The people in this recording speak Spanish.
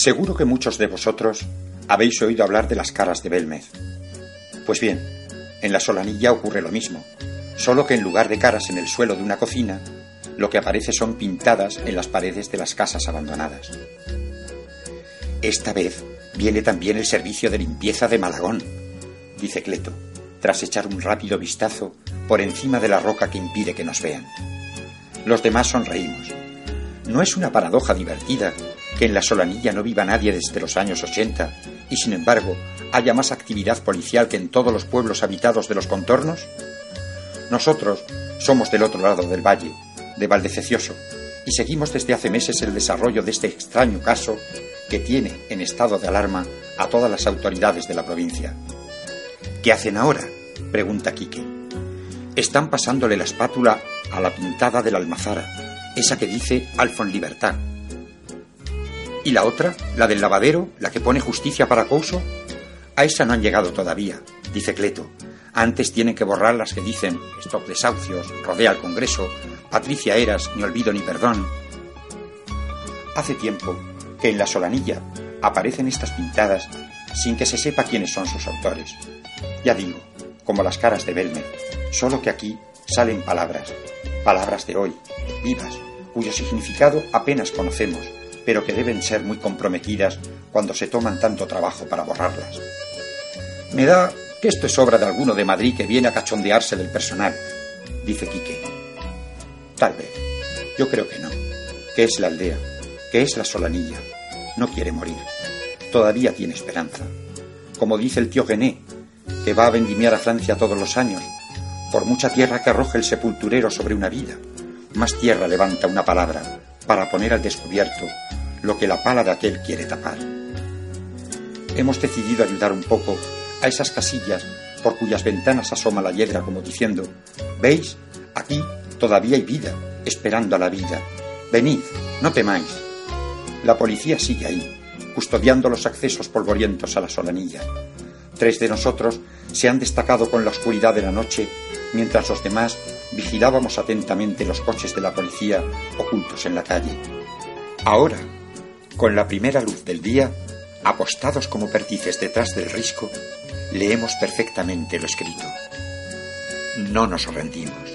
Seguro que muchos de vosotros habéis oído hablar de las caras de Belmez. Pues bien, en la solanilla ocurre lo mismo, solo que en lugar de caras en el suelo de una cocina, lo que aparece son pintadas en las paredes de las casas abandonadas. Esta vez viene también el servicio de limpieza de Malagón, dice Cleto, tras echar un rápido vistazo por encima de la roca que impide que nos vean. Los demás sonreímos. ¿No es una paradoja divertida que en la Solanilla no viva nadie desde los años 80 y sin embargo haya más actividad policial que en todos los pueblos habitados de los contornos? Nosotros somos del otro lado del valle, de Valdececioso, y seguimos desde hace meses el desarrollo de este extraño caso que tiene en estado de alarma a todas las autoridades de la provincia. ¿Qué hacen ahora? pregunta Quique. Están pasándole la espátula a la pintada de la almazara, esa que dice Alfon Libertad. ¿Y la otra, la del lavadero, la que pone justicia para Couso? A esa no han llegado todavía, dice Cleto. Antes tienen que borrar las que dicen Stop desahucios, Rodea al Congreso, Patricia Eras, Ni olvido ni perdón. Hace tiempo que en la solanilla aparecen estas pintadas sin que se sepa quiénes son sus autores. Ya digo, como las caras de Belmer, solo que aquí salen palabras, palabras de hoy, vivas, cuyo significado apenas conocemos, pero que deben ser muy comprometidas cuando se toman tanto trabajo para borrarlas. Me da que esto es obra de alguno de Madrid que viene a cachondearse del personal, dice Quique. Tal vez. Yo creo que no. Que es la aldea, que es la solanilla. No quiere morir. Todavía tiene esperanza. Como dice el tío Gené, que va a vendimiar a Francia todos los años, por mucha tierra que arroje el sepulturero sobre una vida, más tierra levanta una palabra para poner al descubierto lo que la pala de aquel quiere tapar. Hemos decidido ayudar un poco a esas casillas por cuyas ventanas asoma la hiedra como diciendo, ¿veis? Aquí todavía hay vida, esperando a la vida. Venid, no temáis. La policía sigue ahí, custodiando los accesos polvorientos a la solanilla. Tres de nosotros se han destacado con la oscuridad de la noche, mientras los demás vigilábamos atentamente los coches de la policía ocultos en la calle. Ahora, con la primera luz del día, apostados como perdices detrás del risco, leemos perfectamente lo escrito. No nos rendimos.